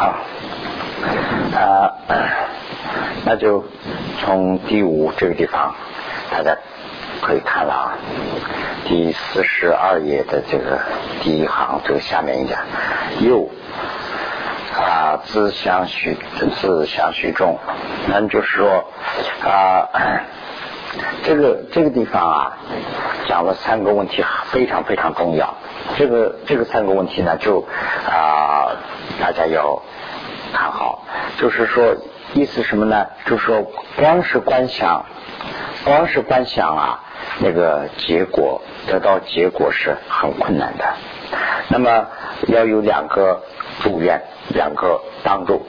好，啊，那就从第五这个地方，大家可以看了啊，第四十二页的这个第一行，这个下面一点，又啊，自相许，自相许众，那就是说啊，这个这个地方啊，讲了三个问题，非常非常重要。这个这个三个问题呢，就啊，大家要看好，就是说意思什么呢？就是说光是观想，光是观想啊，那个结果得到结果是很困难的。那么要有两个助愿，两个帮助。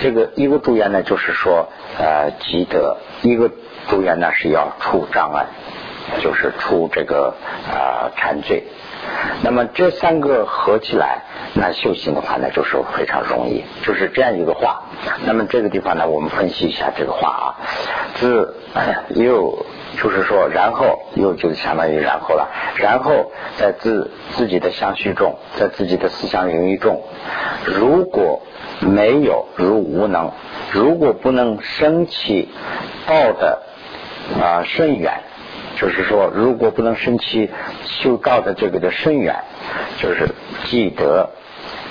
这个一个助愿呢，就是说呃积德；一个助愿呢是要除障碍，就是除这个啊残罪。那么这三个合起来，那修行的话呢，就是非常容易，就是这样一个话。那么这个地方呢，我们分析一下这个话啊，自又就是说，然后又就相当于然后了，然后在自自己的相续中，在自己的思想领域中，如果没有如无能，如果不能升起道的啊甚远。就是说，如果不能升起修道的这个的深远，就是积德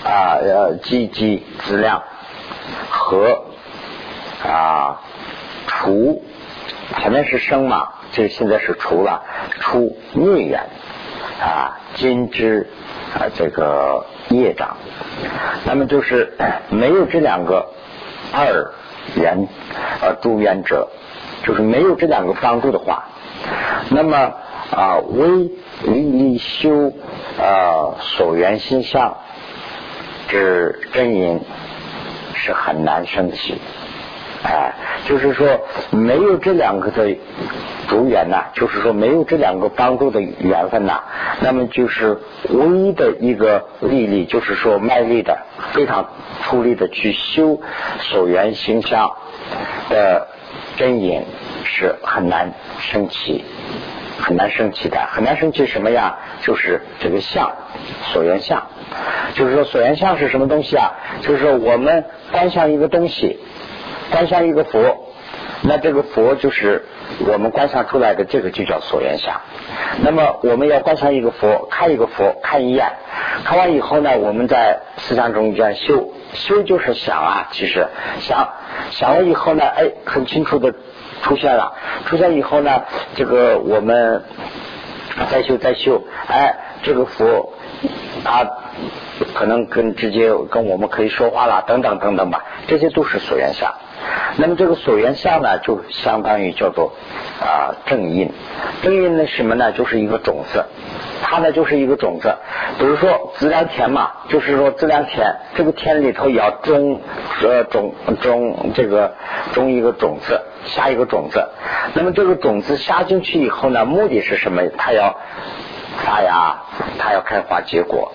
啊，呃，积积资量和啊除前面是生嘛，这现在是除了除孽缘啊，今之啊这个业障，那么就是没有这两个二缘呃助缘者，就是没有这两个帮助的话。那么啊，为离修啊所缘心相之真因是很难升起，哎，就是说没有这两个的主缘呐，就是说没有这两个帮助的缘分呐，那么就是唯一的一个力力，就是说卖力的非常出力的去修所缘心相的真因。是很难升起，很难升起的，很难升起什么呀？就是这个相，所缘相。就是说，所缘相是什么东西啊？就是说，我们观想一个东西，观想一个佛，那这个佛就是我们观想出来的，这个就叫所缘相。那么，我们要观想一个佛，看一个佛，看一眼，看完以后呢，我们在思想中间修，修就是想啊，其实想想了以后呢，哎，很清楚的。出现了，出现以后呢，这个我们再修再修，哎，这个佛啊可能跟直接跟我们可以说话了，等等等等吧，这些都是所缘相。那么这个所缘相呢，就相当于叫做啊正因，正因呢什么呢？就是一个种子。它呢就是一个种子，比如说自然田嘛，就是说自然田，这个田里头要种呃种种这个种一个种子，下一个种子。那么这个种子下进去以后呢，目的是什么？它要发芽，它要开花结果。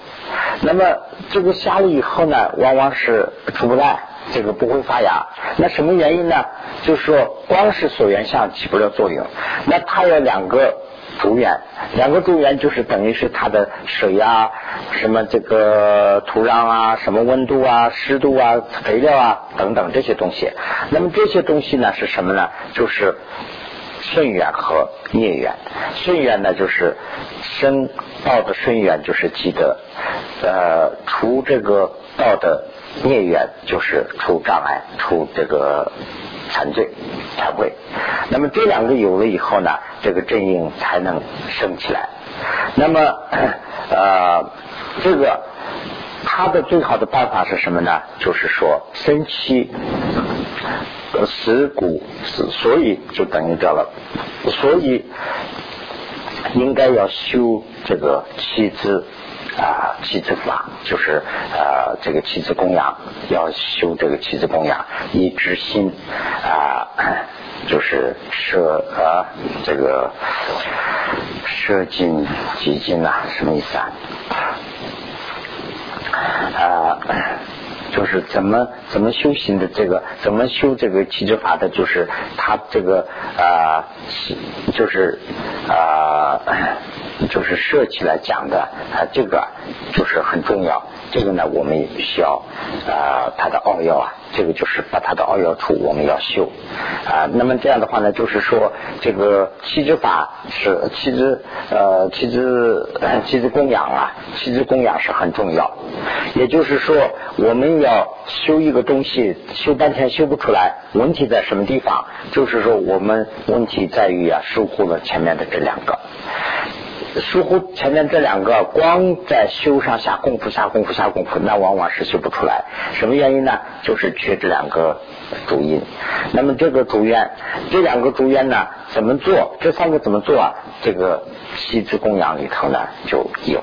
那么这个下了以后呢，往往是出不来，这个不会发芽。那什么原因呢？就是说光是锁源相起不了作用，那它有两个。主源，两个主源就是等于是它的水啊，什么这个土壤啊，什么温度啊、湿度啊、肥料啊等等这些东西。那么这些东西呢是什么呢？就是顺缘和孽缘。顺缘呢就是生道的顺缘就是积德，呃，除这个道的孽缘就是除障碍，除这个。残罪才会，那么这两个有了以后呢，这个阵营才能升起来。那么呃，这个他的最好的办法是什么呢？就是说生气死骨死，所以就等于这了。所以应该要修这个妻子。啊，妻子法就是呃，这个妻子供养要修这个妻子供养，以知心啊，就是舍啊，这个舍尽几尽呐，什么意思啊？啊。就是怎么怎么修行的这个，怎么修这个七支法的，就是他这个啊，就是啊，就是设起来讲的啊，这个就是很重要。这个呢，我们需要啊，它的奥药啊，这个就是把它的奥药处我们要修啊。那么这样的话呢，就是说这个七支法是七支呃七支七支供养啊，七支供养是很重要。也就是说，我们要修一个东西，修半天修不出来，问题在什么地方？就是说，我们问题在于啊，疏忽了前面的这两个。疏忽前面这两个，光在修上下功夫、下功夫、下功夫，那往往是修不出来。什么原因呢？就是缺这两个主因。那么这个主愿，这两个主愿呢，怎么做？这三个怎么做啊？这个七字供养里头呢就有。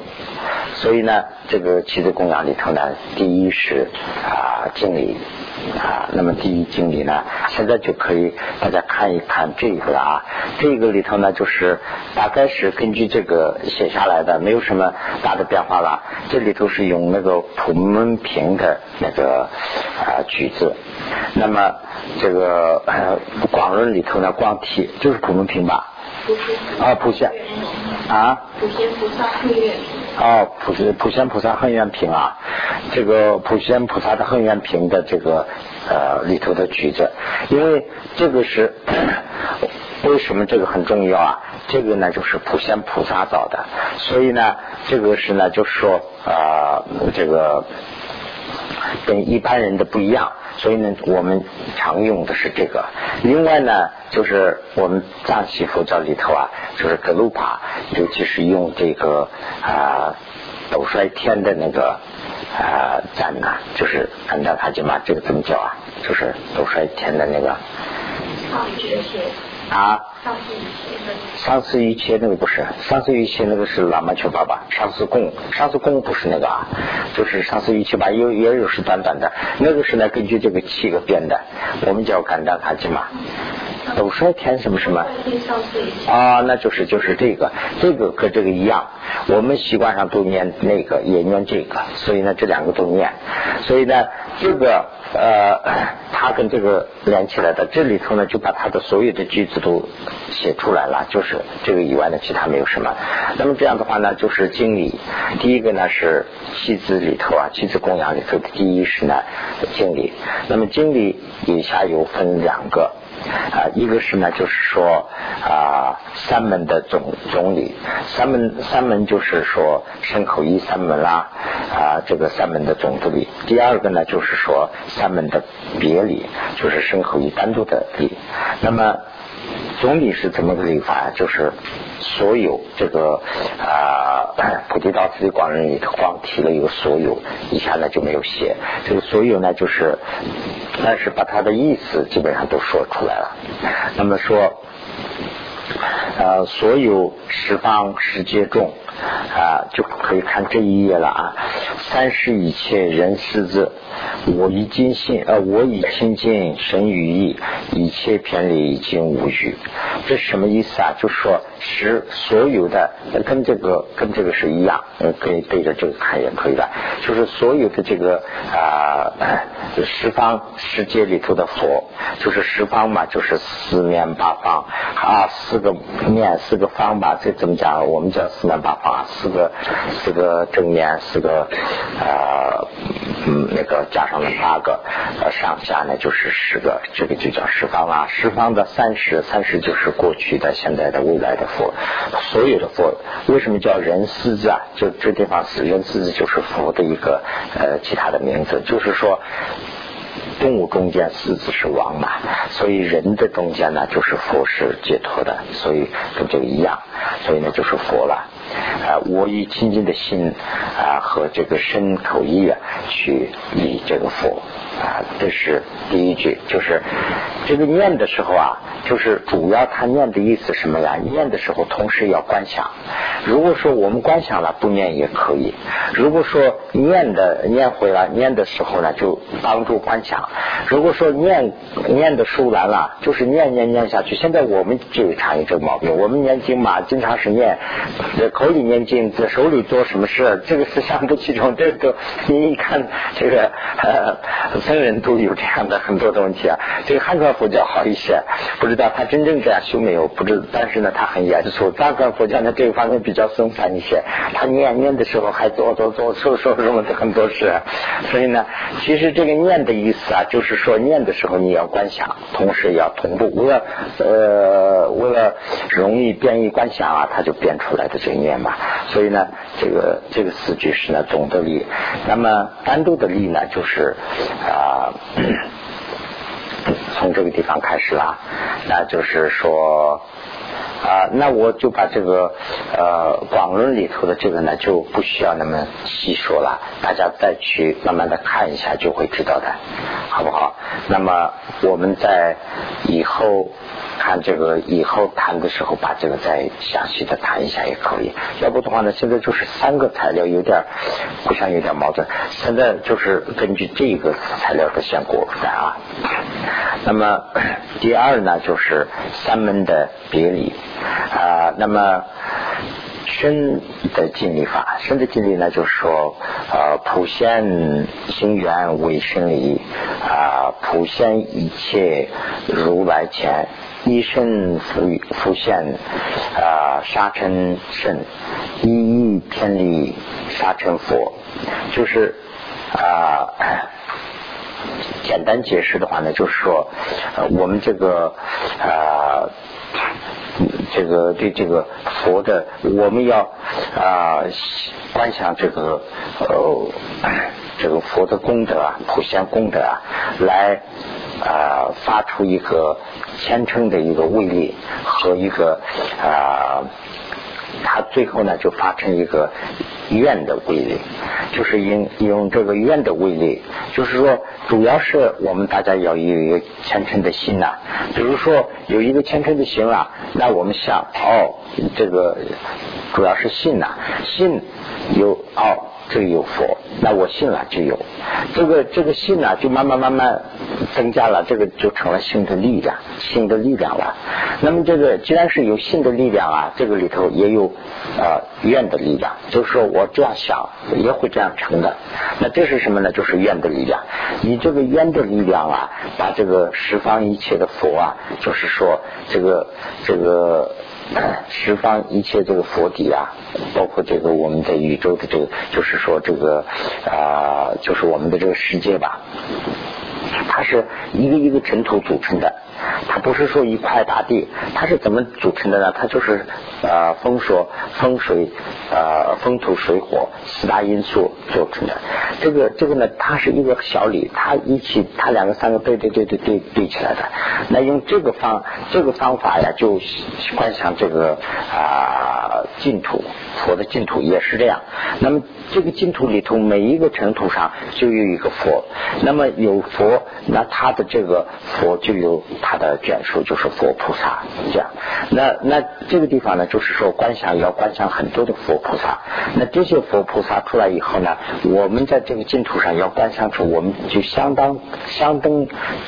所以呢，这个七字供养里头呢，第一是啊敬礼。啊，那么第一经理呢，现在就可以大家看一看这个啊，这个里头呢，就是大概是根据这个写下来的，没有什么大的变化了。这里头是用那个普门平的那个啊句子，那么这个广论里头呢，光提就是普门平吧？啊，普贤。啊，普贤菩萨恨愿。啊，普贤普贤菩萨恨愿平啊，这个普贤菩萨的恨愿平的这个呃里头的曲子，因为这个是 为什么这个很重要啊？这个呢就是普贤菩萨造的，所以呢这个是呢就是说啊这个跟一般人的不一样。所以呢，我们常用的是这个。另外呢，就是我们藏西佛教里头啊，就是格鲁帕，尤其是用这个啊斗衰天的那个啊赞呐，就是安达卡吉玛，这个怎么叫啊？就是斗衰天的那个。啊，上次一切那个不是，上次一切那个是喇嘛求爸爸，上次供，上次供不是那个啊，就是上次一切吧，也也有是短短的，那个是呢根据这个七个变的，我们叫感达卡金嘛，斗衰天什么什么啊，那就是就是这个，这个和这个一样，我们习惯上都念那个，也念这个，所以呢这两个都念，所以呢这个。呃，他跟这个连起来的，这里头呢就把他的所有的句子都写出来了，就是这个以外的其他没有什么。那么这样的话呢，就是经理，第一个呢是妻子里头啊，妻子供养里头的第一是呢经理。那么经理以下有分两个。啊，一个是呢，就是说啊，三门的总总理，三门三门就是说身口一三门啦，啊，这个三门的总总理。第二个呢，就是说三门的别理，就是身口一单独的理。那么总理是怎么个理法？就是所有这个啊，菩提道次第广论里头光提了一个所有，以下呢就没有写。这个所有呢，就是但是把它的意思基本上都说出来了。那么说。呃，所有十方世界中啊，就可以看这一页了啊。三世一切人世字，我已尽信，呃，我已亲近神语意，一切偏离已经无语。这什么意思啊？就是说十所有的跟这个跟这个是一样，嗯，可以对着这个看也可以的。就是所有的这个啊，十方世界里头的佛，就是十方嘛，就是四面八方啊，四个面四个方吧，这怎么讲？我们叫四面八方，啊四个四个正面，四个啊嗯那个加上了八个，呃上下呢就是十个，这个就叫十方啊。十方的三十，三十就是过去的、现在的、未来的佛，所有的佛为什么叫人狮子啊？就这地方是人狮子就是佛的一个呃其他的名字，就是说。动物中间狮子是王嘛，所以人的中间呢就是佛是解脱的，所以跟这个一样，所以呢就是佛了。啊，我以清净的心啊和这个身口意啊去以这个佛。啊，这是第一句，就是这个念的时候啊，就是主要他念的意思什么呀？念的时候同时要观想。如果说我们观想了不念也可以，如果说念的念回来念的时候呢，就帮助观想。如果说念念的疏难了，就是念念念下去。现在我们就常有这个毛病，我们念经嘛，经常是念。口里念经，在手里做什么事，这个是相得其中。这个你一看，这个僧人都有这样的很多的问题啊。这个汉传佛教好一些，不知道他真正这样修没有？不知，但是呢，他很严肃。藏传佛教呢，这个方面比较松散一些。他念念的时候还做做做说说什么的很多事。所以呢，其实这个念的意思啊，就是说念的时候你要观想，同时要同步。为了呃，为了容易变异观想啊，他就变出来的这个念嘛。所以呢，这个这个四句是呢总的力。那么单独的力呢，就是，啊 从这个地方开始啦，那就是说。啊，那我就把这个呃广论里头的这个呢就不需要那么细说了，大家再去慢慢的看一下就会知道的，好不好？那么我们在以后看这个以后谈的时候，把这个再详细的谈一下也可以。要不的话呢，现在就是三个材料有点互相有点矛盾。现在就是根据这个材料的先过来啊。那么第二呢，就是三门的别离。啊，那么身的尽力法，身的尽力呢，就是说，呃，普现心源为生理，啊，普现一切如来前，一身浮浮现，啊，沙尘身，一意天理沙尘佛，就是啊，简单解释的话呢，就是说，我们这个啊。这个对这个佛的，我们要啊观想这个呃这个佛的功德啊，普贤功德啊，来啊发出一个虔诚的一个威力和一个啊，他最后呢就发成一个。愿的威力，就是用用这个愿的威力，就是说，主要是我们大家要有一个虔诚的心呐。比如说有一个虔诚的心啊，那我们想哦，这个主要是信呐，信有哦。这个有佛，那我信了就有，这个这个信呢，就慢慢慢慢增加了，这个就成了信的力量，信的力量了。那么这个既然是有信的力量啊，这个里头也有呃愿的力量，就是说我这样想也会这样成的。那这是什么呢？就是愿的力量。以这个愿的力量啊，把这个十方一切的佛啊，就是说这个这个。十方一切这个佛底啊，包括这个我们在宇宙的这个，就是说这个啊，就是我们的这个世界吧，它是一个一个尘土组成的。它不是说一块大地，它是怎么组成的呢？它就是呃风说风水呃风土水火四大因素组成的。这个这个呢，它是一个小理，它一起它两个三个对对对对对对起来的。那用这个方这个方法呀，就观想这个啊净土佛的净土也是这样。那么这个净土里头每一个尘土上就有一个佛，那么有佛，那他的这个佛就有。他的眷属就是佛菩萨，这样。那那这个地方呢，就是说观想要观想很多的佛菩萨。那这些佛菩萨出来以后呢，我们在这个净土上要观想出，我们就相当相当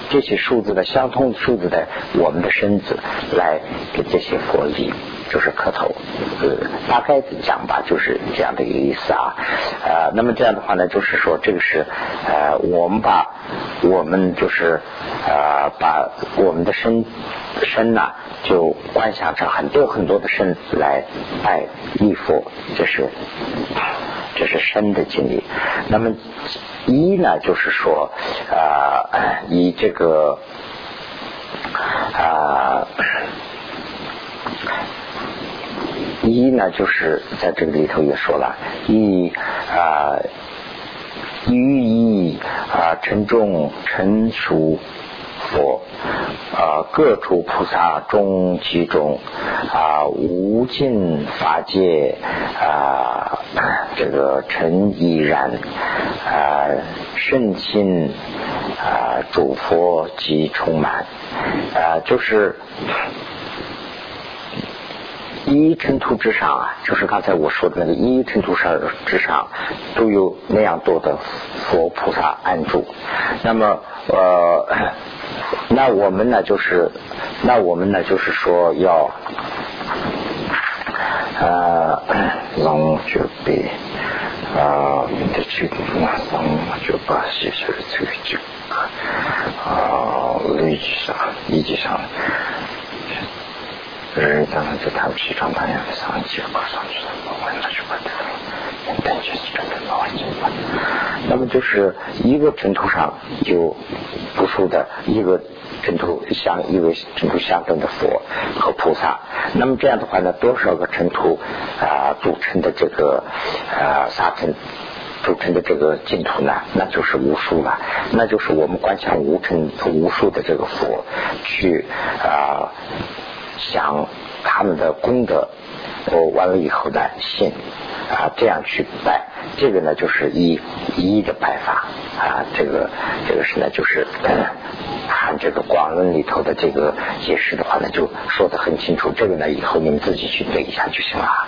这些数字的相通数字的我们的身子来给这些佛礼。就是磕头，呃，大概讲吧，就是这样的一个意思啊。呃，那么这样的话呢，就是说这个是呃，我们把我们就是呃，把我们的身身呐，就观想成很多很多的身来拜礼佛，这是这是身的经历。那么一呢，就是说呃，以这个啊。一呢，就是在这个里头也说了，一啊，寓意啊，沉重成熟佛啊，各处菩萨中其中啊，无尽法界啊，这个尘已然啊，圣心啊，主佛即充满啊，就是。一尘土之上啊，就是刚才我说的那个一尘土上之上，都有那样多的佛菩萨安住。那么呃，那我们呢，就是那我们呢，就是说要 啊，龙就被啊，的去那龙就把写出来这个就啊，立即上，立即上，人当然就他们西装单样的上去挂上去了，我问他去把这个单就是真的老完整了。那么就是一个尘土上有无数的一个。尘土相一个尘土相等的佛和菩萨，那么这样的话呢，多少个尘土啊组成的这个啊沙尘组成的这个净土呢？那就是无数了，那就是我们观想无尘无数的这个佛去啊想他们的功德，我完了以后的，信。啊这样去拜，这个呢就是一一的拜法啊，这个这个是呢就是。看这个广论里头的这个解释的话呢，就说的很清楚。这个呢，以后你们自己去对一下就行了。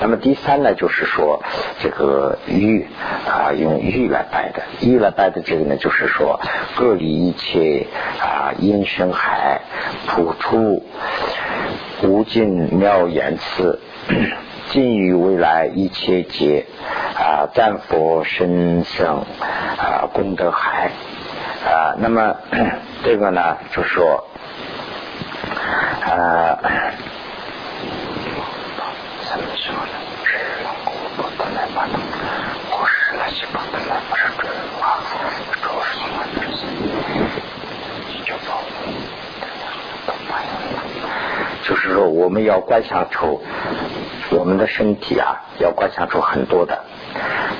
那么第三呢，就是说这个玉啊，用玉来拜的，玉来拜的这个呢，就是说各离一切啊因深海，普出无尽妙言辞，尽于未来一切劫啊，赞佛身圣啊功德海。啊，那么 这个呢，就说，啊，怎么说呢？是我本来把它，我是那些本来不是准，主要是什么？就走，就是说，我们要观想出我们的身体啊，要观想出很多的。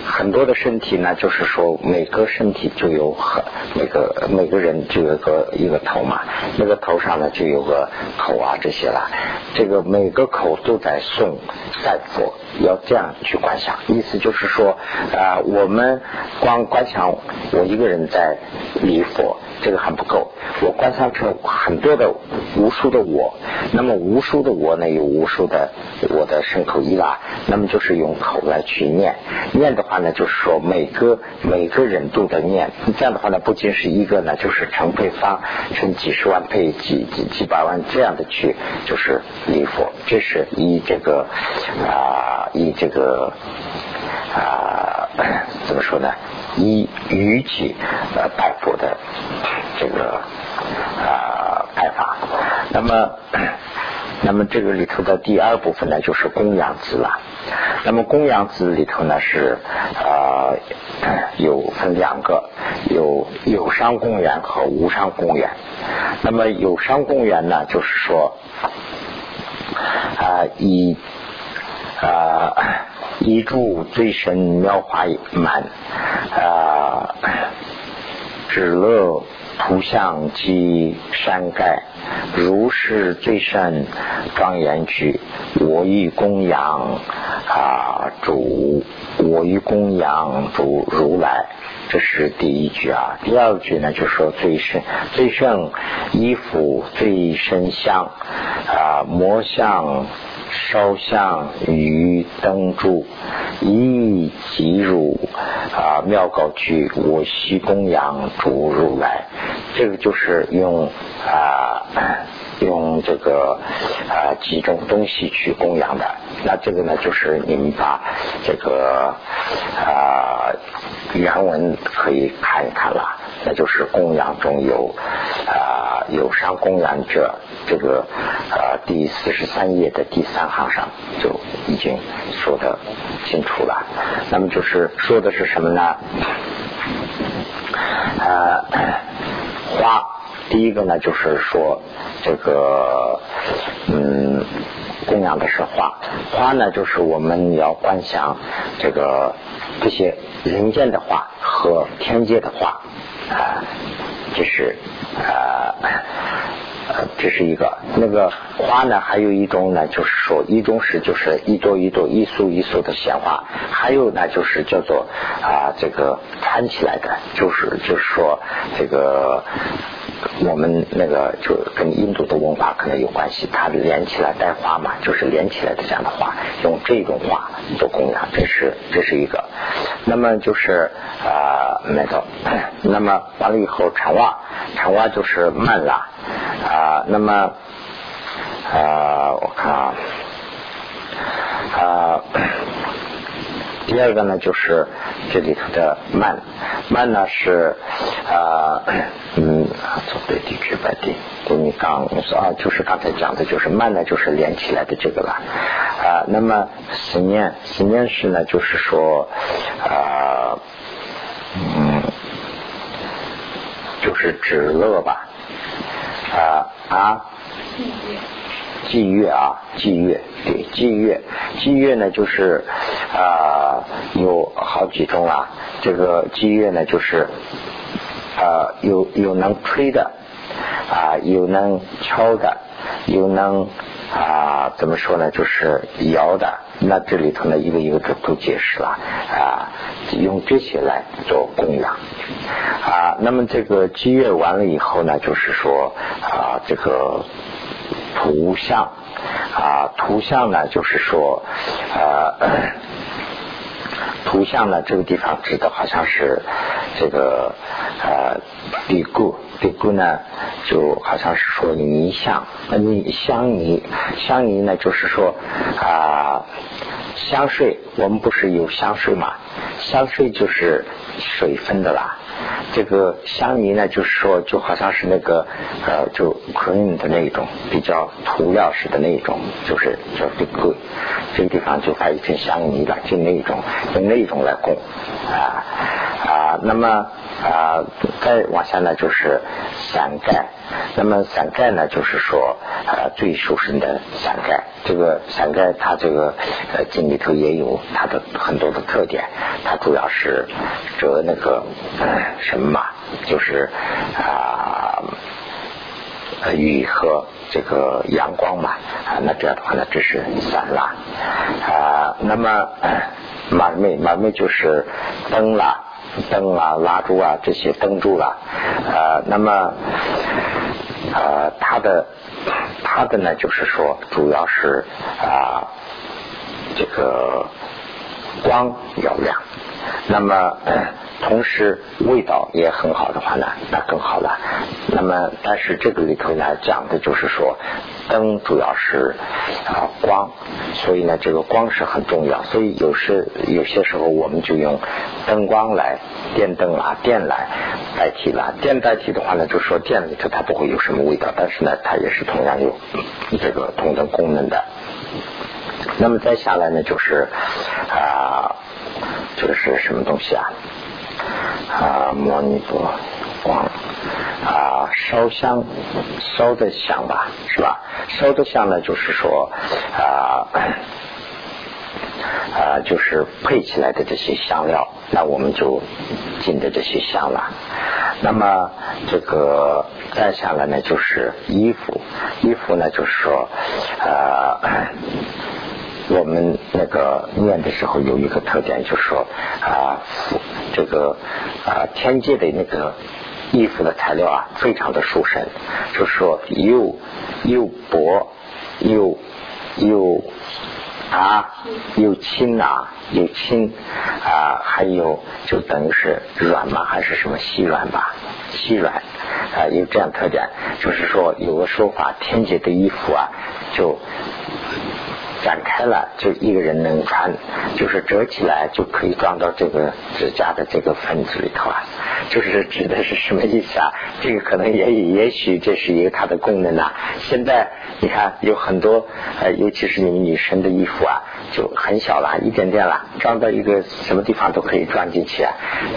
很多的身体呢，就是说每个身体就有很每个每个人就有个一个头嘛，那个头上呢就有个口啊这些了，这个每个口都在送在佛，要这样去观想，意思就是说啊，我们光观想我一个人在礼佛。这个还不够，我观察出很多的无数的我，那么无数的我呢，有无数的我的身口意啦，那么就是用口来去念，念的话呢，就是说每个每个人都在念，这样的话呢，不仅是一个呢，就是成配方，成几十万配几几几百万这样的去，就是礼佛，这是以这个啊，以这个啊，怎么说呢？以语气呃拜佛的这个啊拜法，那么 那么这个里头的第二部分呢，就是供养子了。那么供养子里头呢是啊有分两个，有有伤公园和无伤公园。那么有伤公园呢，就是说啊以啊。一柱最深妙华满啊，止乐图像及山盖，如是最深庄严具，我欲供养啊主，我欲供养主如来，这是第一句啊。第二句呢，就说最深最胜衣服最深香啊魔像。烧香于灯柱，一即入啊妙高居，我悉供养主如来。这个就是用啊用这个啊几种东西去供养的。那这个呢，就是你们把这个啊原文可以看一看了。那就是供养中有啊有伤供养者，这个啊第四十三页的第三行上就已经说的清楚了。那么就是说的是什么呢？啊花，第一个呢就是说这个嗯供养的是花，花呢就是我们要观想这个这些人间的花和天界的花。啊，就是啊，这是一个那个花呢，还有一种呢，就是说一种是就是一朵一朵一束一束的鲜花，还有呢就是叫做啊这个穿起来的，就是就是说这个我们那个就跟印度的文化可能有关系，它连起来带花嘛，就是连起来的这样的花，用这种花做供养，这是这是一个。那么就是啊，那个，那么完了以后，长袜，长袜就是慢拉啊。啊那么啊，我看啊。啊。第二个呢，就是这里头的慢，慢呢是啊，嗯，做对地区白地，对你刚说啊，就是刚才讲的，就是慢呢，就是连起来的这个了啊。那么思念，思念是呢，就是说啊，嗯，就是止乐吧啊啊。祭月啊，祭月，对，祭月，祭月呢就是啊有好几种啊。这个祭月呢就是啊有有能吹的啊，有能敲的，有能啊怎么说呢？就是摇的。那这里头呢一个一个都都解释了啊，用这些来做供养啊。那么这个祭月完了以后呢，就是说啊这个。图像啊，图像呢，就是说，啊，图像呢，这个地方指的好像是这个呃，比固，比固呢，就好像是说泥像，泥香泥，香泥呢，就是说啊，香水，我们不是有香水嘛？香水就是水分的啦。这个香泥呢，就是说，就好像是那个呃，就 cream 的那种，比较涂料式的那一种，就是叫这个这个地方就发一层香泥了，就那一种，用那一种来供啊啊，那么。啊，再往下呢就是伞盖，那么伞盖呢就是说啊最殊胜的伞盖。这个伞盖它这个呃经里头也有它的很多的特点，它主要是遮那个什么嘛，就是啊雨和这个阳光嘛啊，那这样的话呢这是伞了啊，那么马妹马妹就是灯啦。灯啦，蜡烛啊，这些灯柱啦，呃，那么，呃，它的，它的呢，就是说，主要是啊，这个光要亮，那么。同时味道也很好的话呢，那更好了。那么，但是这个里头呢讲的就是说，灯主要是啊光，所以呢这个光是很重要。所以有时有些时候我们就用灯光来电灯啊电来代替了。电代替的话呢，就说电里头它不会有什么味道，但是呢它也是同样有这个同等功能的。那么再下来呢就是啊这个是什么东西啊？啊，摩尼多光啊，烧香烧的香吧，是吧？烧的香呢，就是说啊啊，就是配起来的这些香料，那我们就进的这些香了。那么这个再下来呢，就是衣服，衣服呢，就是说啊。我们那个念的时候有一个特点，就是说啊，这个啊天界的那个衣服的材料啊，非常的舒身，就是说又又薄又又啊又轻啊又轻啊，还有就等于是软嘛，还是什么细软吧，细软啊有这样特点，就是说有个说法，天界的衣服啊就。展开了，就一个人能穿，就是折起来就可以装到这个指甲的这个分子里头啊。就是指的是什么意思啊？这个可能也也许这是一个它的功能呐。现在你看有很多呃，尤其是你们女生的衣服啊，就很小了，一点点了，装到一个什么地方都可以装进去啊，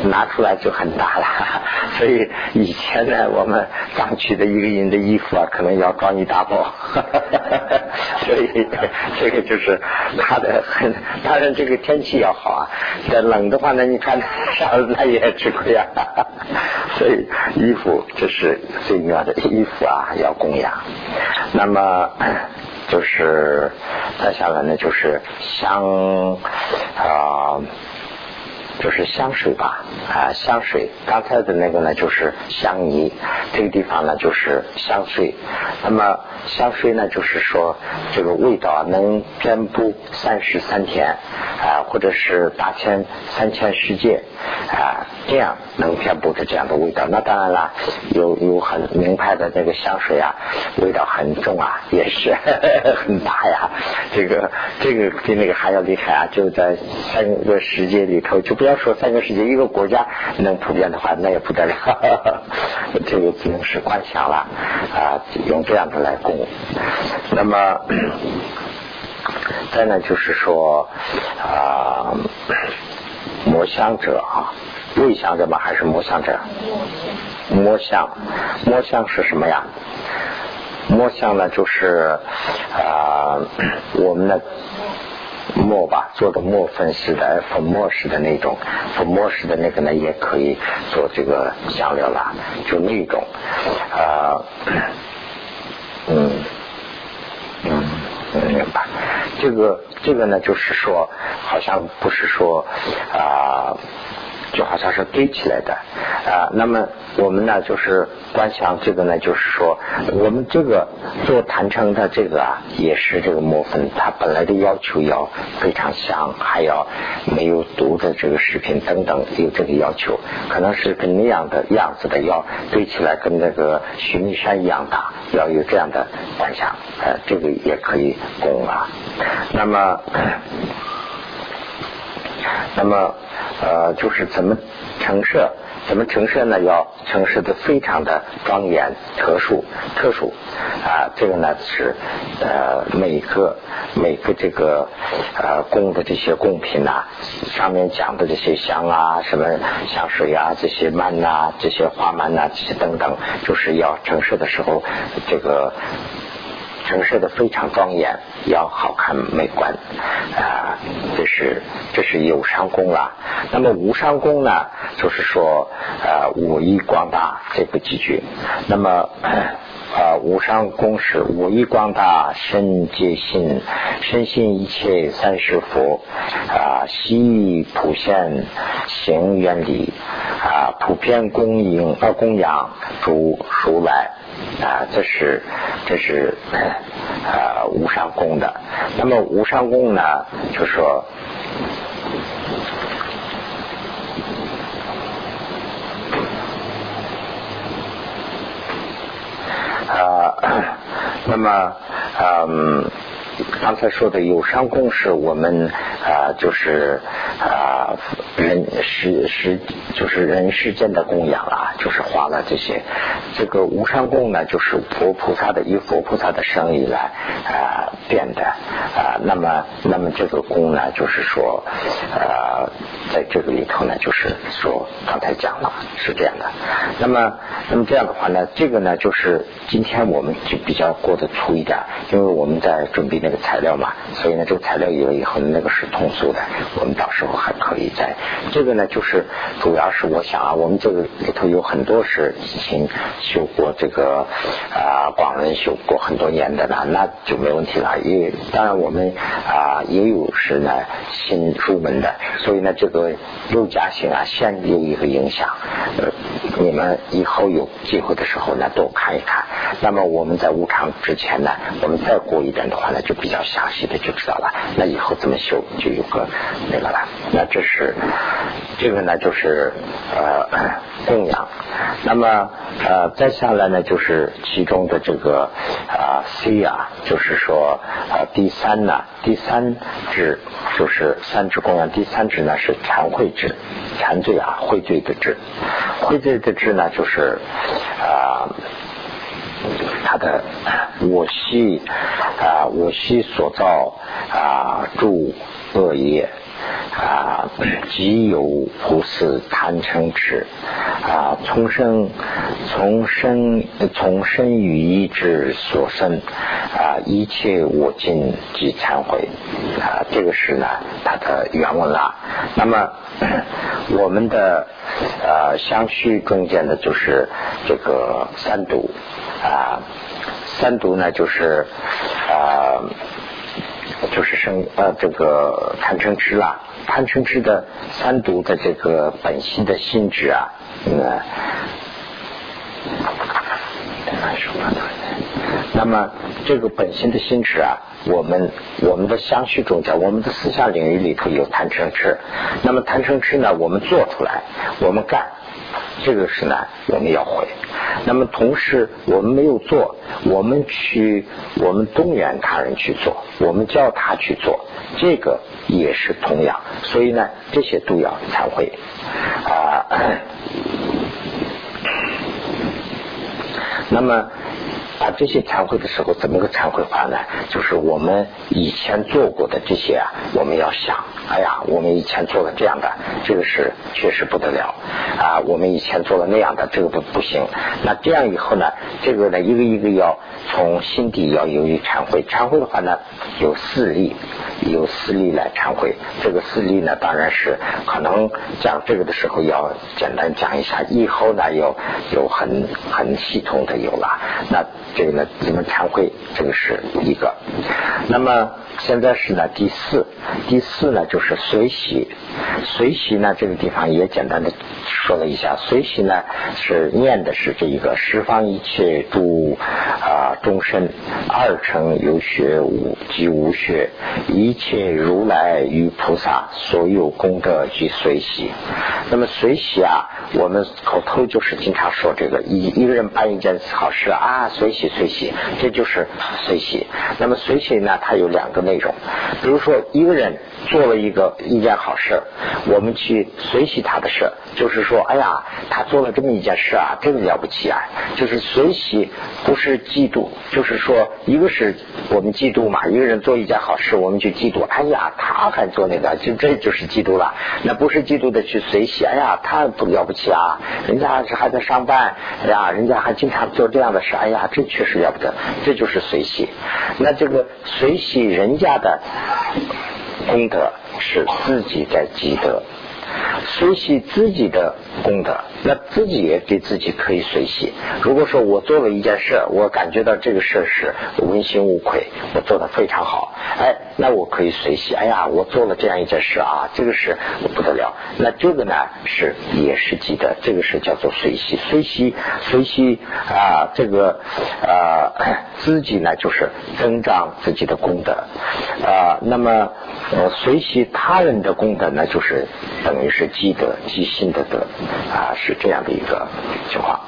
拿出来就很大了。所以以前呢，我们刚去的一个人的衣服啊，可能要装一大包。所以这。这 就是他的很，当然这个天气要好啊。在冷的话呢，你穿上那也吃亏啊。所以衣服这是最重要的衣服啊，要供养。那么就是再下来呢，就是香啊就是香水吧啊香水，刚才的那个呢就是香泥，这个地方呢就是香水。那么香水呢就是说这个味道能遍布三十三天啊，或者是八千三千世界啊，这样能遍布着这样的味道。那当然了，有有很名牌的那个香水啊，味道很重啊，也是 很大呀。这个这个比那个还要厉害啊！就在三个世界里头，就不要说三个世界，一个国家能普遍的话，那也不得了。这个只能是观想了啊，用这样的来供。那么 再呢，就是说啊，摸香者啊，未香者吗？还是摸香者？摸香，摸香是什么呀？摸香呢，就是啊，我们的墨吧，做的墨粉式的、粉末式的那种，粉末式的那个呢，也可以做这个香料啦，就那种啊，嗯嗯，明白。这个这个呢，就是说，好像不是说啊。就好像是堆起来的啊，那么我们呢就是观想这个呢，就是说我们这个做坛城的这个啊，也是这个磨粉，它本来的要求要非常香，还要没有毒的这个食品等等，有这个要求，可能是跟那样的样子的要堆起来，跟那个须弥山一样大，要有这样的观想，呃，这个也可以供啊。那么。那么，呃，就是怎么陈设？怎么陈设呢？要陈设的非常的庄严、特殊、特殊啊！这个呢是呃每个每个这个呃供的这些贡品呐，上面讲的这些香啊、什么香水啊、这些曼呐、这些花曼呐、这些等等，就是要陈设的时候，这个。陈设的非常庄严，要好看美观啊！这是这是有伤功了。那么无伤功呢？就是说，呃，武艺广大这部几句。那么啊，无上功是我一光大，身皆信，身信一切三世佛啊，悉普现行原理啊，普遍供应啊供养诸如来。啊，这是这是呃无上功的。那么无上功呢，就说啊，那么嗯。刚才说的有伤功是我们啊，就是啊人世世就是人世间的供养啊，就是花了这些。这个无伤功呢，就是佛菩萨的以佛菩萨的生意来啊变的啊。那么那么这个功呢，就是说啊，在这个里头呢，就是说刚才讲了是这样的。那么那么这样的话呢，这个呢，就是今天我们就比较过得粗一点，因为我们在准备。那个材料嘛，所以呢，这个材料有了以后，那个是通俗的，我们到时候还可以再。这个呢，就是主要是我想啊，我们这个里头有很多是以前修过这个啊广人修过很多年的了，那就没问题了。因为当然我们啊也有是呢新入门的，所以呢这个六加行啊，先有一个影响。呃，你们以后有机会的时候呢，多看一看。那么我们在无常之前呢，我们再过一遍的话呢，就。比较详细的就知道了，那以后怎么修就有个那个了。那这是这个呢，就是呃供养。那么呃再下来呢，就是其中的这个啊 C 啊，就是说呃第三呢，第三支就是三支供养，第三支呢是忏悔支，忏罪啊，悔罪的支，悔罪的支呢就是啊。他的我系啊，我系所造啊，诸恶业啊，即有菩萨贪嗔痴啊，从生从生从生于意之所生啊，一切我尽即忏悔啊，这个是呢，它的原文啦。那么我们的呃相续中间的就是这个三毒。啊，三毒呢，就是啊，就是生呃这个贪嗔痴啦，贪嗔痴的三毒的这个本性的性质啊，嗯。那么这个本性的性质啊，我们我们的相续中讲，我们的思想领域里头有贪嗔痴。那么贪嗔痴呢，我们做出来，我们干，这个是呢，我们要会。那么同时我们没有做，我们去我们动员他人去做，我们叫他去做，这个也是同样。所以呢，这些都要忏悔啊。那么。啊，这些忏悔的时候怎么个忏悔法呢？就是我们以前做过的这些啊，我们要想，哎呀，我们以前做了这样的，这个是确实不得了啊。我们以前做了那样的，这个不不行。那这样以后呢，这个呢，一个一个要从心底要由于忏悔。忏悔的话呢，有四力，有四力来忏悔。这个四力呢，当然是可能讲这个的时候要简单讲一下，以后呢有有很很系统的有了那。这个呢，怎么忏悔？这个是一个。那么现在是呢，第四，第四呢就是随喜。随喜呢，这个地方也简单的说了一下。随喜呢是念的是这一个十方一切诸啊众生，二乘有学无即无学，一切如来与菩萨所有功德即随喜。那么随喜啊，我们口头就是经常说这个一一个人办一件好事啊，随喜。随喜，这就是随喜。那么随喜呢，它有两个内容。比如说，一个人做了一个一件好事，我们去随喜他的事，就是说，哎呀，他做了这么一件事啊，真的了不起啊！就是随喜，不是嫉妒，就是说，一个是我们嫉妒嘛，一个人做一件好事，我们去嫉妒，哎呀，他还做那个，就这就是嫉妒了。那不是嫉妒的去随喜，哎呀，他不了不起啊，人家是还在上班，哎呀，人家还经常做这样的事，哎呀，这。确实了不得，这就是随喜。那这个随喜人家的功德，是自己在积德。随喜自己的功德，那自己也给自己可以随喜。如果说我做了一件事，我感觉到这个事是问心无愧，我做的非常好，哎，那我可以随喜。哎呀，我做了这样一件事啊，这个是不得了。那这个呢是也是积德，这个是叫做随喜。随喜随喜啊，这个啊自己呢就是增长自己的功德啊。那么呃随喜他人的功德呢，就是等。于是积德积心的德啊，是这样的一个情况。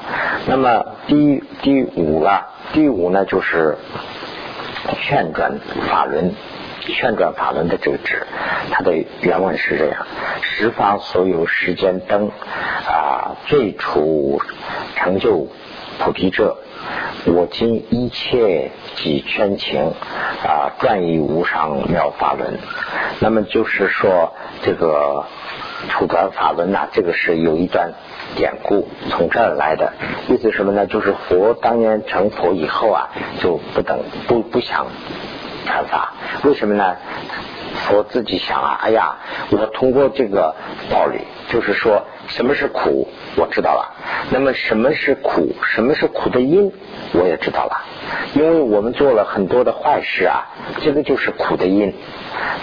那么第第五了，第五呢就是劝转法轮，劝转法轮的这个指，它的原文是这样：十方所有时间灯啊，最初成就菩提者，我今一切即圈情啊，转于无上妙法轮。那么就是说这个。出转法轮呐，这个是有一段典故从这儿来的，意思什么呢？就是佛当年成佛以后啊，就不等不不想传法，为什么呢？佛自己想啊，哎呀，我通过这个道理，就是说什么是苦，我知道了。那么什么是苦？什么是苦的因？我也知道了。因为我们做了很多的坏事啊，这个就是苦的因。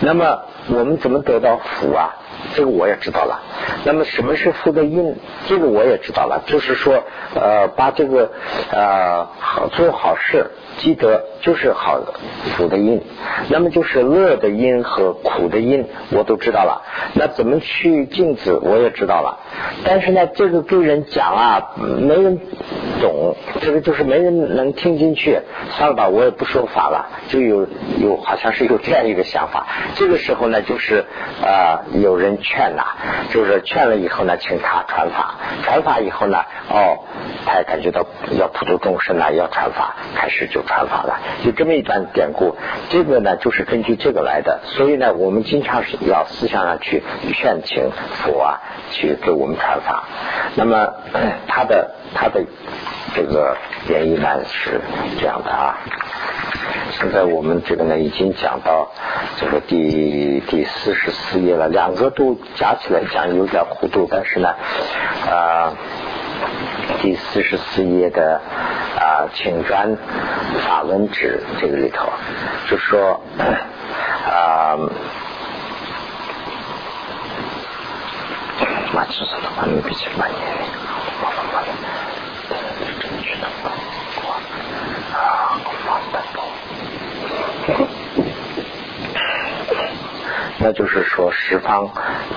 那么我们怎么得到福啊？这个我也知道了。那么什么是福的因？这个我也知道了。就是说，呃，把这个呃好做好事积德，就是好福的因。那么就是乐的因和苦的因，我都知道了。那怎么去禁止，我也知道了。但是呢，这个跟人讲啊，没人懂。这个就是没人能听进去。算了吧，我也不说法了。就有有好像是有这样一个想法。这个时候呢，就是啊，有人。劝呐，就是劝了以后呢，请他传法，传法以后呢，哦，他也感觉到要普度众生呢，要传法，开始就传法了，就这么一段典故。这个呢，就是根据这个来的，所以呢，我们经常是要思想上去劝请佛啊，去给我们传法。那么他的他的这个原因呢是这样的啊。现在我们这个呢，已经讲到这个第第四十四页了，两个都加起来讲有点糊涂，但是呢，啊，第四十四页的啊，请转法轮指这个里头，就说啊，马其实的话，你比起来年龄，麻烦麻烦，争取能够啊，麻烦多。那就是说十方，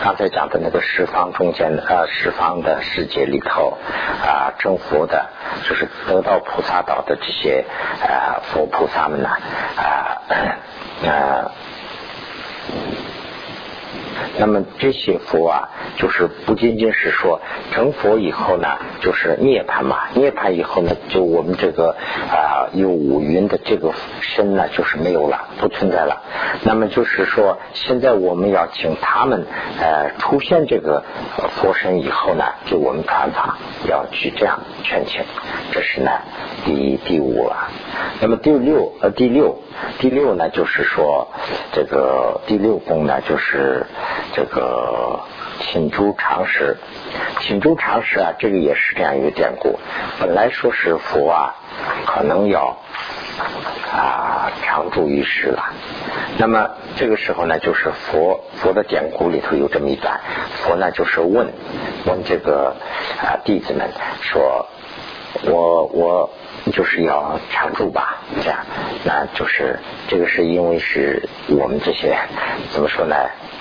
刚才讲的那个十方中间啊十方的世界里头啊，正佛的，就是得到菩萨道的这些啊佛菩萨们呢啊啊。那么这些佛啊，就是不仅仅是说成佛以后呢，就是涅槃嘛。涅槃以后呢，就我们这个啊有五蕴的这个身呢，就是没有了，不存在了。那么就是说，现在我们要请他们呃出现这个佛身以后呢，给我们传法，要去这样劝请。这是呢第一第五了。那么第六呃第六第六呢，就是说这个第六宫呢，就是。这个请诸常识，请诸常识啊，这个也是这样一个典故。本来说是佛啊，可能要啊常住于世了。那么这个时候呢，就是佛佛的典故里头有这么一段，佛呢就是问问这个啊弟子们说，我我就是要常住吧？这样，那就是这个是因为是我们这些怎么说呢？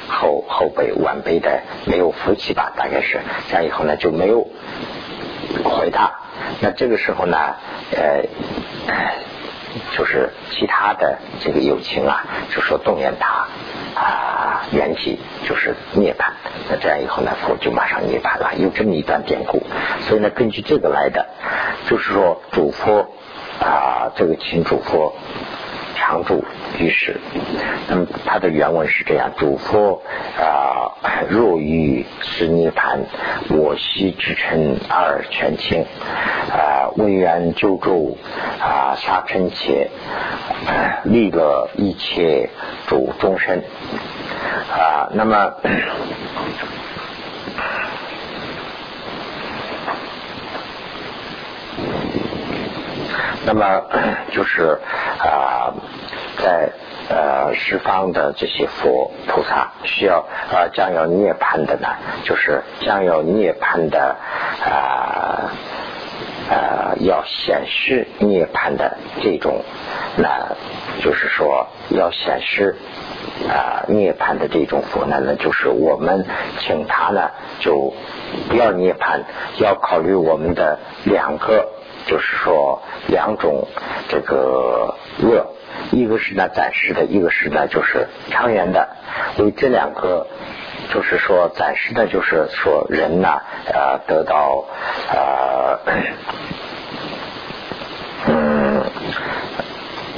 后后辈晚辈的没有福气吧，大概是这样以后呢就没有回答。那这个时候呢，呃，就是其他的这个友情啊，就说动员他啊，圆寂就是涅槃。那这样以后呢，佛就马上涅槃了。有这么一段典故，所以呢，根据这个来的，就是说主佛啊，这个请主佛。常住于世，那么他的原文是这样：主佛啊，若欲是涅盘，我昔之臣二全清啊，为愿救助啊，杀臣妾，利了一切主终身啊。那么，那么 就是啊。在呃十方的这些佛菩萨需要呃将要涅槃的呢，就是将要涅槃的啊呃要显示涅槃的这种，那就是说要显示啊涅槃的这种佛呢，那就是我们请他呢就不要涅槃，要考虑我们的两个，就是说两种这个恶。一个是呢暂时的，一个是呢就是长远的。为这两个，就是说暂时的，就是说人呢呃得到呃嗯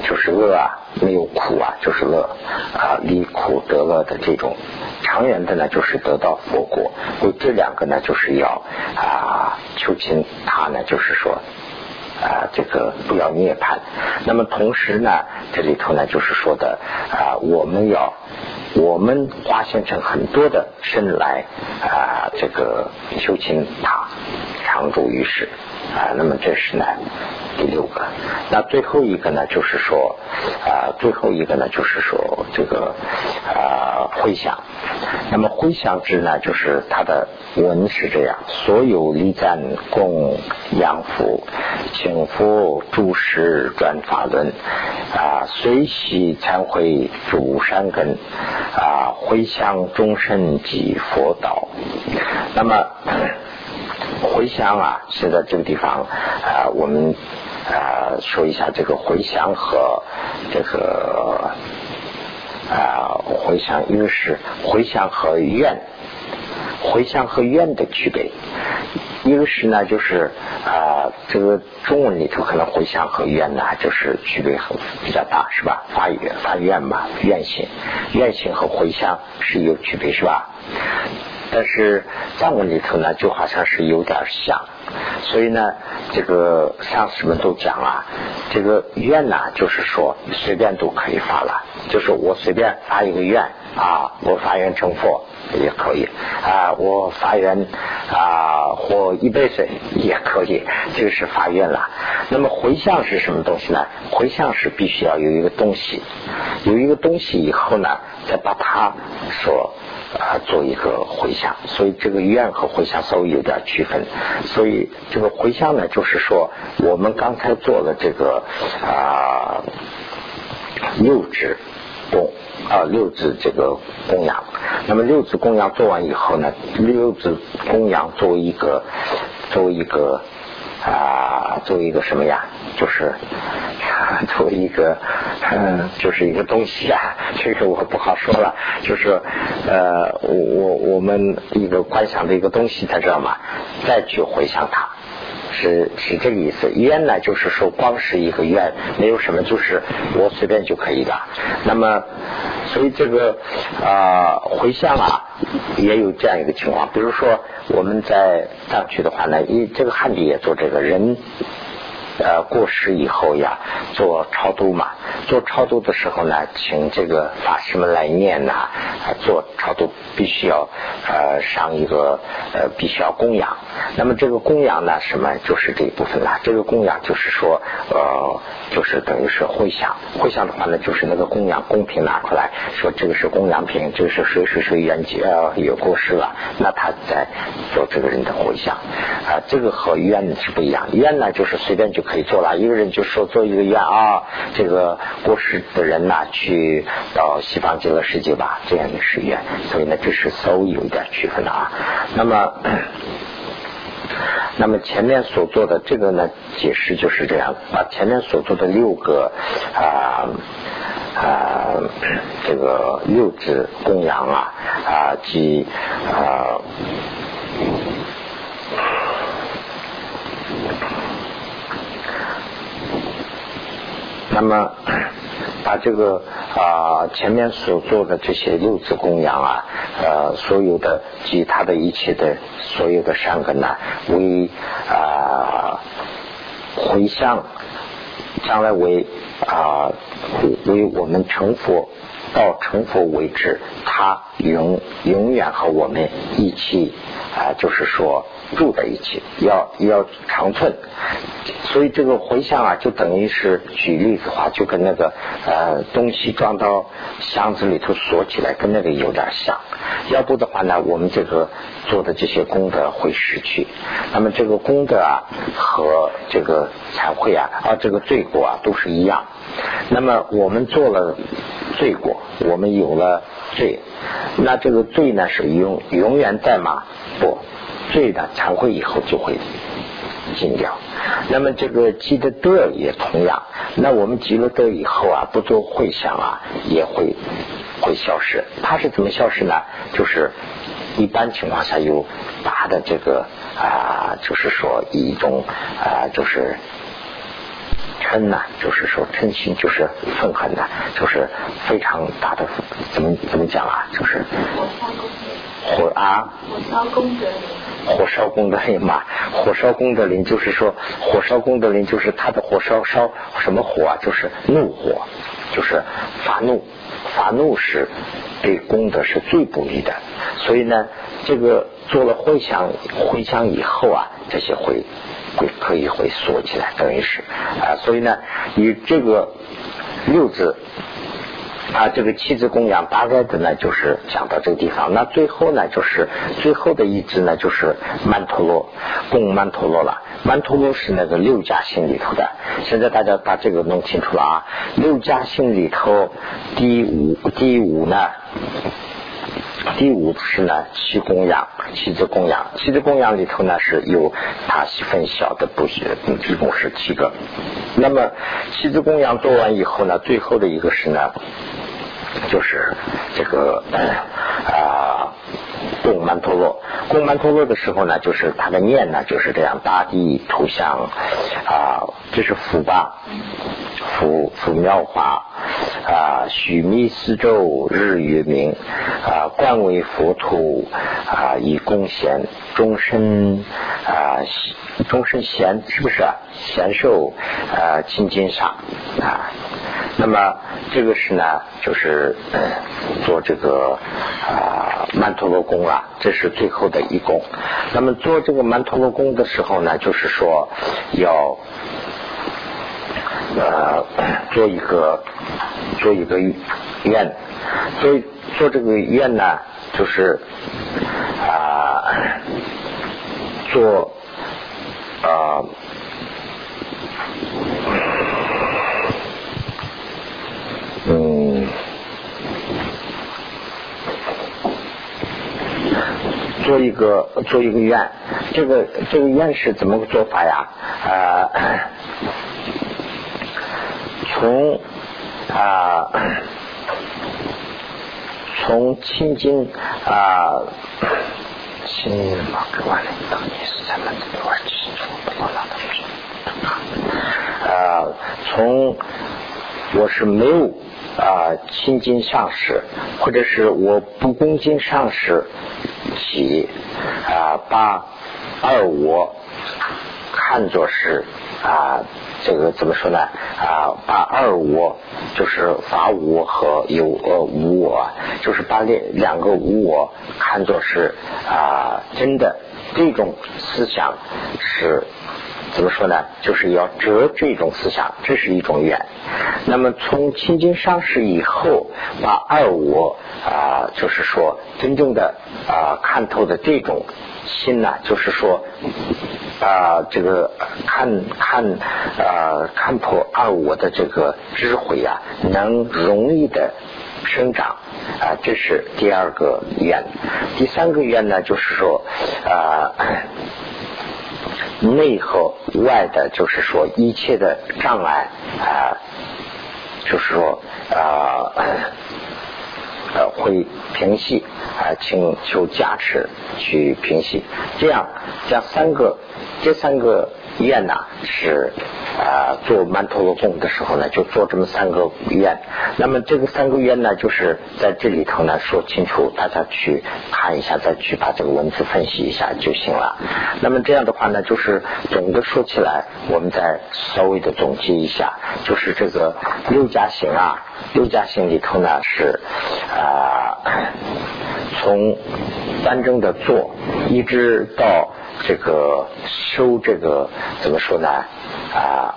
就是乐啊，没有苦啊，就是乐啊离苦得乐的这种。长远的呢就是得到佛果。为这两个呢就是要啊求亲他呢就是说。啊，这个不要涅槃。那么同时呢，这里头呢就是说的啊，我们要我们化现成很多的身来啊，这个修行他常住于世啊。那么这是呢第六个。那最后一个呢，就是说啊，最后一个呢就是说这个啊回想。那么回想之呢，就是它的文是这样：所有离赞供养福。请佛住持转法轮啊，随喜忏悔主善根啊，回向终身即佛道。那么回乡啊，现在这个地方啊，我们啊说一下这个回乡和这个啊回乡，一个是回乡和愿，回乡和愿的区别。一个是呢，就是啊，这个中文里头可能回乡和愿呢，就是区别很比较大，是吧？发愿发愿嘛，愿行，愿行和回乡是有区别，是吧？但是藏文里头呢，就好像是有点像，所以呢，这个上师们都讲啊，这个愿呢，就是说随便都可以发了，就是我随便发一个愿啊，我发愿成佛。也可以啊，我发愿啊活一辈子也可以，这个是发愿了。那么回向是什么东西呢？回向是必须要有一个东西，有一个东西以后呢，再把它所啊做一个回向。所以这个愿和回向稍微有点区分。所以这个回向呢，就是说我们刚才做的这个啊六指供。啊，六字这个供养，那么六字供养做完以后呢，六字供养作为一个，作为一个啊，作为一个什么呀？就是作为一个，嗯，就是一个东西啊，这个我不好说了。就是呃，我我们一个观想的一个东西，他知道吗？再去回想它。是是这个意思，愿呢就是说光是一个愿，没有什么，就是我随便就可以的。那么，所以这个啊回向啊也有这样一个情况，比如说我们在藏区的话呢，一这个汉地也做这个人。呃，过世以后呀，做超度嘛。做超度的时候呢，请这个法师们来念呐。做超度必须要呃上一个呃必须要供养。那么这个供养呢，什么就是这一部分了。这个供养就是说呃，就是等于是回向。回向的话呢，就是那个供养供品拿出来说，这个是供养品，这个是谁谁谁冤结有过世了，那他在做这个人的回向啊。这个和冤是不一样，冤呢就是随便就。可以做了，一个人就说做一个愿啊，这个过世的人呐，去到西方极乐世界吧，这样的是愿。所以呢，这是稍微有一点区分的啊。那么，那么前面所做的这个呢，解释就是这样，把前面所做的六个啊啊这个六字供养啊啊及啊。那么，把这个啊前面所做的这些六字供养啊，呃，所有的及他的一切的所有的善根呢，为啊回向，将来为啊为我们成佛到成佛为止，他永永远和我们一起啊，就是说。住在一起，要要长存，所以这个回向啊，就等于是举例子话，就跟那个呃东西装到箱子里头锁起来，跟那个有点像。要不的话呢，我们这个做的这些功德会失去。那么这个功德啊和这个忏悔啊啊这个罪过啊都是一样。那么我们做了罪过，我们有了罪，那这个罪呢是永永远在吗？不。罪的忏悔以后就会尽掉，那么这个积的德也同样，那我们积了德以后啊，不做回向啊，也会会消失。它是怎么消失呢？就是一般情况下有大的这个啊，就是说一种啊，就是嗔呐，就是说嗔心，就是愤恨呐，就是非常大的怎么怎么讲啊？就是火啊，火烧功德林火烧功德林嘛，火烧功德林就是说，火烧功德林就是他的火烧烧什么火啊？就是怒火，就是发怒，发怒是对功德是最不利的。所以呢，这个做了回想，回想以后啊，这些会可以会锁起来，等于是啊。所以呢，以这个六字。啊，这个七字供养大概的呢，就是讲到这个地方。那最后呢，就是最后的一支呢，就是曼陀罗供曼陀罗了。曼陀罗是那个六加心里头的。现在大家把这个弄清楚了啊。六加心里头第五第五呢，第五是呢七供养，七字供养。七字供养里头呢是有它细分小的部学，一共是七个。那么七字供养做完以后呢，最后的一个是呢。就是这个啊，供曼陀罗，供曼陀罗的时候呢，就是他的念呢，就是这样，大地图像啊，这是福吧，福福妙华啊，许弥四周日月明啊，观为佛土啊，以供献终身啊，终身贤是不是啊？贤受啊，清净上啊。那么这个是呢，就是做这个啊曼陀罗功了，这是最后的一功。那么做这个曼陀罗功的时候呢，就是说要呃做一个做一个愿，做做这个愿呢，就是啊做啊。嗯，做一个做一个愿，这个这个愿是怎么个做法呀？啊，从啊从清净啊，清嘛，格瓦当你是咱们这个清楚不了的啊，从我是没有。啊，亲近上师，或者是我不恭敬上师起啊，把二我看作是啊，这个怎么说呢？啊，把二我就是法我和有呃无我，就是把两两个无我看作是啊真的，这种思想是。怎么说呢？就是要折这种思想，这是一种愿。那么从清净上市以后，把二我啊，就是说真正的啊看透的这种心呢，就是说啊这个看看啊看破二我的这个智慧啊，能容易的生长啊，这是第二个愿。第三个愿呢，就是说啊。内和外的，就是说一切的障碍啊，就是说啊呃会平息啊，请求加持去平息，这样这三个这三个愿呐是。啊，做曼陀罗供的时候呢，就做这么三个愿。那么这个三个愿呢，就是在这里头呢说清楚，大家去看一下，再去把这个文字分析一下就行了。那么这样的话呢，就是整个说起来，我们再稍微的总结一下，就是这个六加行啊，六家行里头呢是啊，从单正的做，一直到这个修这个怎么说呢？啊。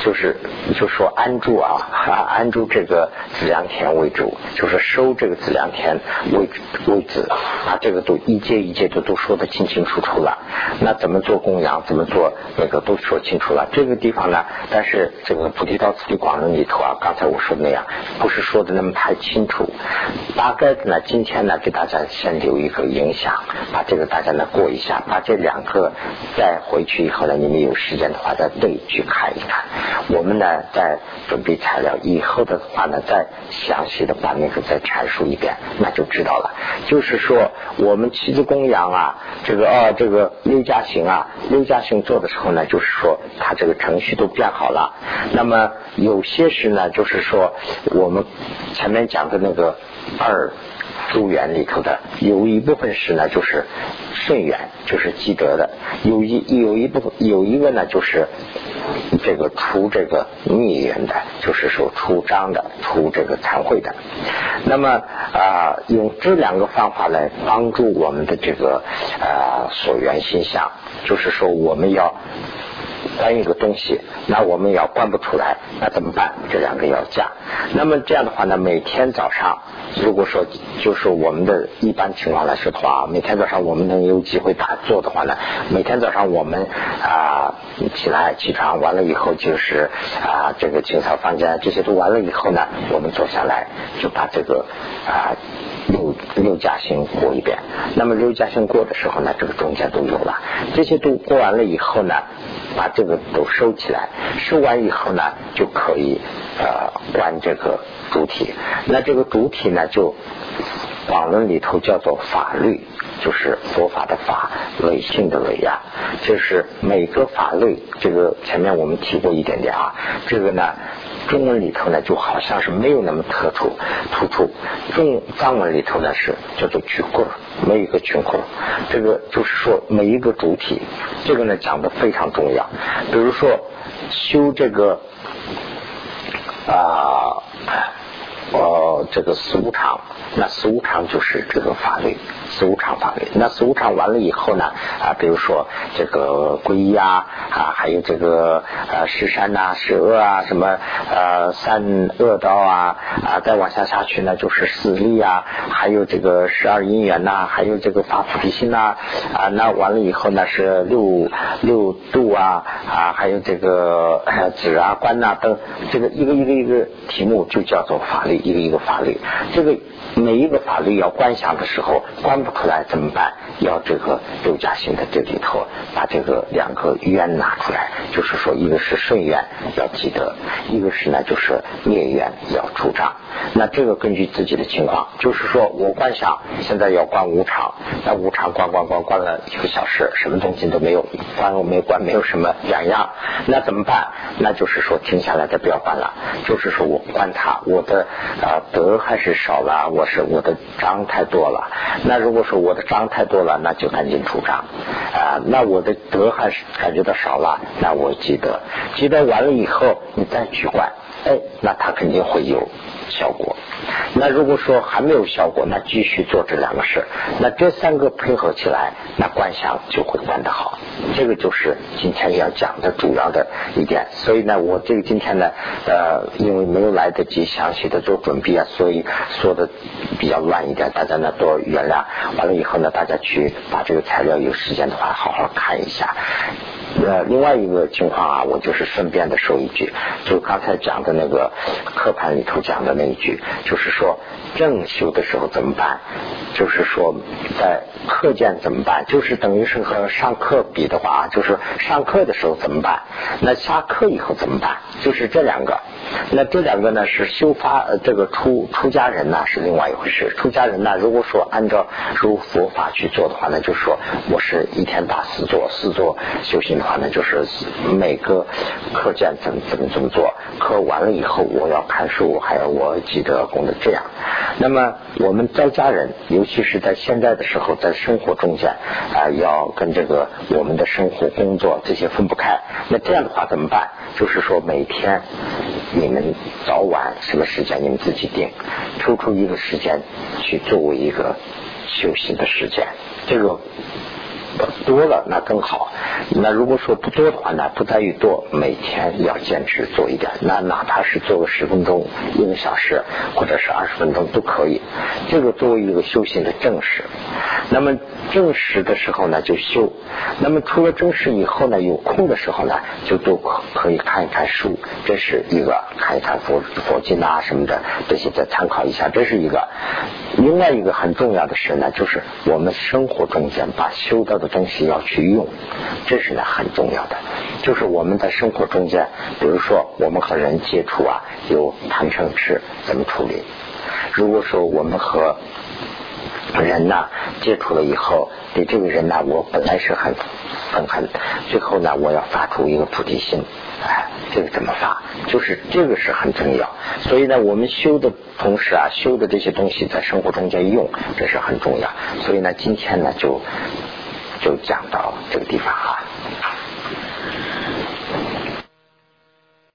就是就说安住啊，啊安住这个子良田为主，就是收这个子良田为为子，啊，这个都一阶一阶的都说的清清楚楚了。那怎么做供养，怎么做那个都说清楚了。这个地方呢，但是这个菩提道次第广论里头啊，刚才我说的那样，不是说的那么太清楚。大概呢，今天呢，给大家先留一个影响，把这个大家呢过一下，把这两个再回去以后呢，你们有时间的话再对去看一看。我们呢，在准备材料以后的话呢，再详细的把那个再阐述一遍，那就知道了。就是说，我们七子供养啊，这个啊，这个六家行啊，六家行做的时候呢，就是说，它这个程序都变好了。那么有些是呢，就是说，我们前面讲的那个二。诸缘里头的有一部分是呢，就是顺缘，就是积德的；有一有一部分有一个呢，就是这个出这个逆缘的，就是说出章的、出这个惭愧的。那么啊，用这两个方法来帮助我们的这个啊所缘心想，就是说我们要。关一个东西，那我们要关不出来，那怎么办？这两个要加。那么这样的话呢，每天早上，如果说就是我们的一般情况来说的话，每天早上我们能有机会打坐的话呢，每天早上我们啊起来起床完了以后，就是啊这个清扫房间这些都完了以后呢，我们坐下来就把这个啊。六六加星过一遍，那么六加星过的时候呢，这个中间都有了，这些都过完了以后呢，把这这个都收起来，收完以后呢，就可以呃观这个主体。那这个主体呢，就网络里头叫做法律，就是佛法的法，唯性的唯呀，就是每个法律，这个前面我们提过一点点啊，这个呢。中文里头呢，就好像是没有那么突出突出。中藏文里头呢是叫做曲棍，没有一个群棍。这个就是说每一个主体，这个呢讲的非常重要。比如说修这个啊，呃这个四无常，那四无常就是这个法律，四无常法律。那四无常完了以后呢，啊，比如说这个皈依啊，啊，还有这个呃十善呐、十恶啊，什么呃善恶道啊，啊，再往下下去呢，就是四力啊，还有这个十二因缘呐，还有这个发菩提心呐，啊，那完了以后呢是六六度啊，啊，还有这个止啊观呐等，这个一个一个一个题目就叫做法律，一个一个法律，这个。每一个法律要观想的时候，观不出来怎么办？要这个六加心的这里头，把这个两个愿拿出来，就是说，一个是顺愿要记得，一个是呢就是灭愿要主张。那这个根据自己的情况，就是说我观想现在要观无常，那无常观观观观了一个小时，什么东西都没有，观我没观，没有什么两样，那怎么办？那就是说停下来的不要观了，就是说我观它，我的啊德还是少了我。是我的章太多了，那如果说我的章太多了，那就赶紧出章啊。那我的德还是感觉到少了，那我积德，积德完了以后，你再去管，哎，那他肯定会有效果。那如果说还没有效果，那继续做这两个事，那这三个配合起来，那观想就会观得好。这个就是今天要讲的主要的一点。所以呢，我这个今天呢，呃，因为没有来得及详细的做准备啊，所以说的比较乱一点，大家呢多原谅。完了以后呢，大家去把这个材料有时间的话好好看一下。呃，另外一个情况啊，我就是顺便的说一句，就刚才讲的那个课盘里头讲的那一句，就是说正修的时候怎么办？就是说在课间怎么办？就是等于是和上课比的话，就是上课的时候怎么办？那下课以后怎么办？就是这两个。那这两个呢是修发这个出出家人呢是另外一回事。出家人呢，如果说按照如佛法去做的话，那就是说我是一天打四坐，四坐修行的话呢，就是每个课间怎么怎么怎么做，课完了以后我要看书，还有我记得功德这样。那么我们在家人，尤其是在现在的时候，在生活中间啊，要跟这个我们的生活工作这些分不开。那这样的话怎么办？就是说每天。你们早晚什么时间你们自己定，抽出一个时间去作为一个休息的时间，这个。多了那更好，那如果说不多的话呢，不在于多，每天要坚持做一点，那哪怕是做个十分钟、一个小时，或者是二十分钟都可以。这个作为一个修行的正式，那么正式的时候呢就修，那么除了正式以后呢，有空的时候呢就都可可以看一看书，这是一个看一看佛佛经啊什么的，这些再参考一下，这是一个。另外一个很重要的事呢，就是我们生活中间把修到的东西要去用，这是呢很重要的。就是我们在生活中间，比如说我们和人接触啊，有贪嗔痴怎么处理？如果说我们和人呐接触了以后，对这个人呢，我本来是很愤恨，最后呢，我要发出一个菩提心，哎，这个怎么发？就是这个是很重要。所以呢，我们修的同时啊，修的这些东西在生活中间用，这是很重要。所以呢，今天呢就。就讲到这个地方哈。